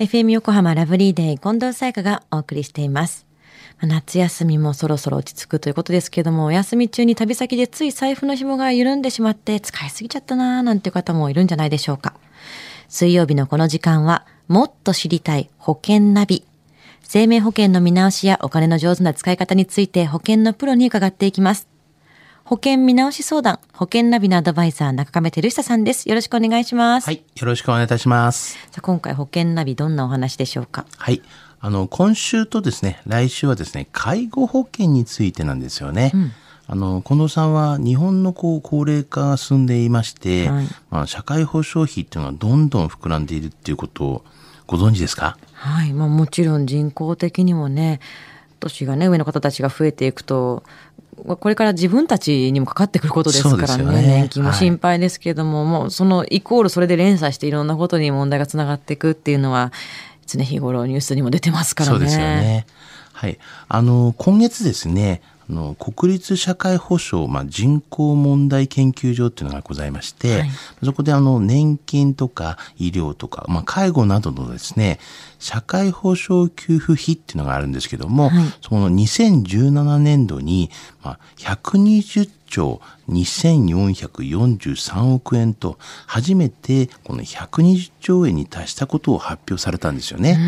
FM 横浜ラブリーデー近藤沙耶香がお送りしています。夏休みもそろそろ落ち着くということですけども、お休み中に旅先でつい財布の紐が緩んでしまって使いすぎちゃったなーなんていう方もいるんじゃないでしょうか。水曜日のこの時間は、もっと知りたい保険ナビ。生命保険の見直しやお金の上手な使い方について保険のプロに伺っていきます。保険見直し相談、保険ナビのアドバイザー中亀照久さんです。よろしくお願いします。はい。よろしくお願いいたします。さあ今回保険ナビどんなお話でしょうか？はい。あの、今週とですね、来週はですね、介護保険についてなんですよね。あの、近藤さんは日本のこう高齢化が進んでいまして、はいまあ、社会保障費っていうのがどんどん膨らんでいるっていうことをご存知ですか？はい、まあもちろん人口的にもね、年がね、上の方たちが増えていくと、これから自分たちにもかかってくることですからね、ね年金も心配ですけども、もうそのイコールそれで連鎖していろんなことに問題がつながっていくっていうのは、常日頃ニュースにも出てますからね。そうですよね。はい。あの、今月ですね、あの国立社会保障、まあ、人口問題研究所っていうのがございまして、はい。そこであの年金とか医療とか、まあ、介護などのですね社会保障給付費っていうのがあるんですけども、はい。その2017年度に、まあ、120兆2443億円と初めてこの120兆円に達したことを発表されたんですよね。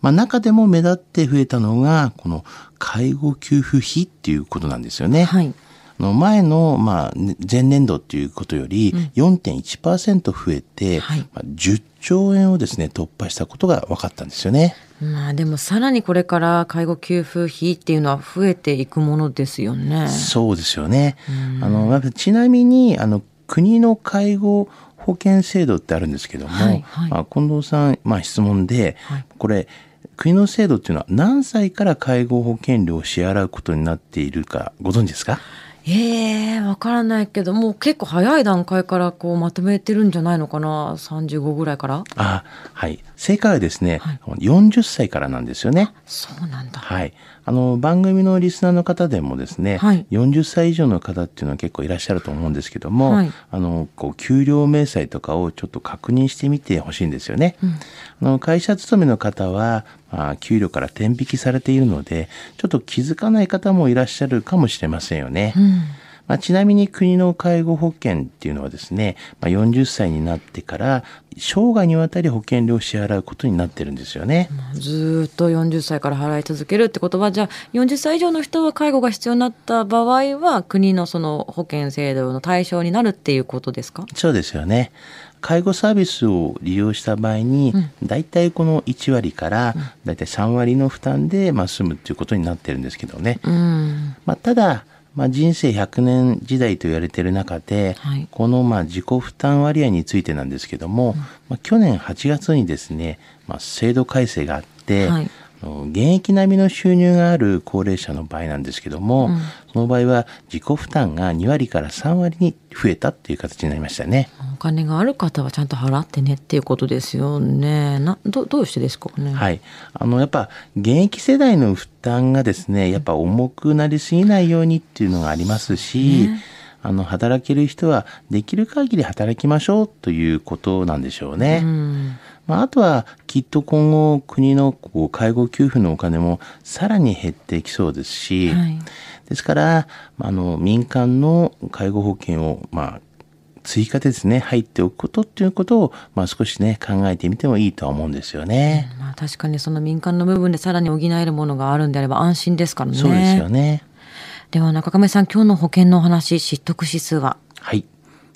まあ、中でも目立って増えたのがこの介護給付費っていうことなんですよね。はい。あの前の、まあ、ね前年度っていうことより4.1%増えて、はいまあ、10兆円をですね突破したことが分かったんですよね。まあでもさらにこれから介護給付費っていうのは増えていくものですよね。そうですよね。あのやっぱちなみにあの国の介護保険制度ってあるんですけども、はいはい。まあ、近藤さん、まあ、質問で、はい。これ国の制度っていうのは何歳から介護保険料を支払うことになっているかご存知ですか？ええわからないけど、もう結構早い段階からこうまとめてるんじゃないのかな ?35 ぐらいから。あはい正解はですね、はい40歳からなんですよね。そうなんだ。はい、あの番組のリスナーの方でもですね、はい40歳以上の方っていうのは結構いらっしゃると思うんですけども、はいあのこう給料明細とかをちょっと確認してみてほしいんですよね。あの会社勤めの方は、まあ、給料から天引きされているのでちょっと気づかない方もいらっしゃるかもしれませんよね。うん。まあ、ちなみに国の介護保険っていうのはですね、まあ、40歳になってから生涯にわたり保険料を支払うことになってるんですよね。ずーっと40歳から払い続けるってことは、じゃあ40歳以上の人は介護が必要になった場合は、国のその保険制度の対象になるっていうことですか？そうですよね。介護サービスを利用した場合に、だいたいこの1割からだいたい3割の負担で、まあ、済むっていうことになってるんですけどね。うん。まあ、ただ、まあ、人生100年時代と言われている中で、はい。このまあ自己負担割合についてなんですけども、まあ、去年8月にですね、まあ、制度改正があって、はい。現役並みの収入がある高齢者の場合なんですけども、その場合は自己負担が2割から3割に増えたっていう形になりましたね。お金がある方はちゃんと払ってねっていうことですよね。な、ど、どうしてですかね？はい。あの、やっぱ、現役世代の負担がですね、やっぱ重くなりすぎないようにっていうのがありますし、あの、働ける人はできる限り働きましょうということなんでしょうね。うん。まあ、あとは、きっと今後、国のこう介護給付のお金もさらに減っていきそうですし、はい。ですから、あの、民間の介護保険を、まあ、追加でですね、入っておくことっていうことを、まあ、少しね、考えてみてもいいとは思うんですよね。まあ確かにその民間の部分でさらに補えるものがあるんであれば安心ですからね。そうですよね。では中亀さん、今日の保険のお話、知得指数は？はい。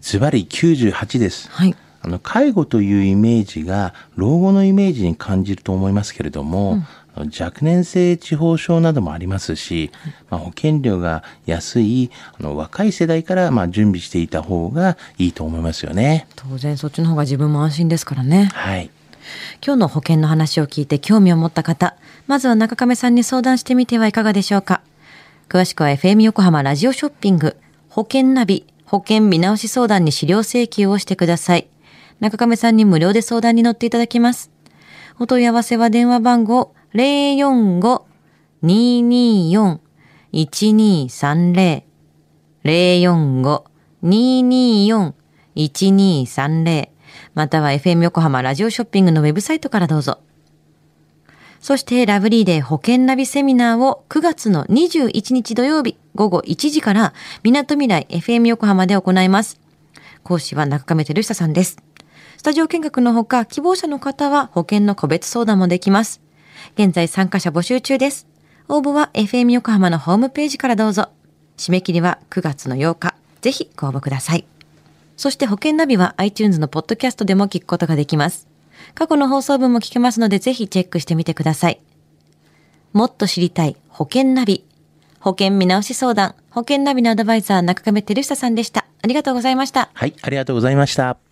ズバリ98です。はい。あの、介護というイメージが、老後のイメージに感じると思いますけれども、あの若年性地方症などもありますし、まあ、保険料が安いあの若い世代からまあ準備していた方がいいと思いますよね。当然そっちの方が自分も安心ですからね。はい。今日の保険の話を聞いて興味を持った方、まずは中亀さんに相談してみてはいかがでしょうか。詳しくは FM 横浜ラジオショッピング、保険ナビ、保険見直し相談に資料請求をしてください。中亀さんに無料で相談に乗っていただきます。お問い合わせは電話番号045-224-1230 045-224-1230または FM 横浜ラジオショッピングのウェブサイトからどうぞ。そしてラブリーデー保険ナビセミナーを9月の21日土曜日午後1時から港未来 FM 横浜で行います。講師は中亀照久さんです。スタジオ見学のほか希望者の方は保険の個別相談もできます。現在参加者募集中です。応募は FM 横浜のホームページからどうぞ。締め切りは9月の8日。ぜひご応募ください。そして保険ナビは iTunes のポッドキャストでも聞くことができます。過去の放送分も聞けますのでぜひチェックしてみてください。もっと知りたい保険ナビ。保険見直し相談、保険ナビのアドバイザー中亀照久さんでした。ありがとうございました。はい、ありがとうございました。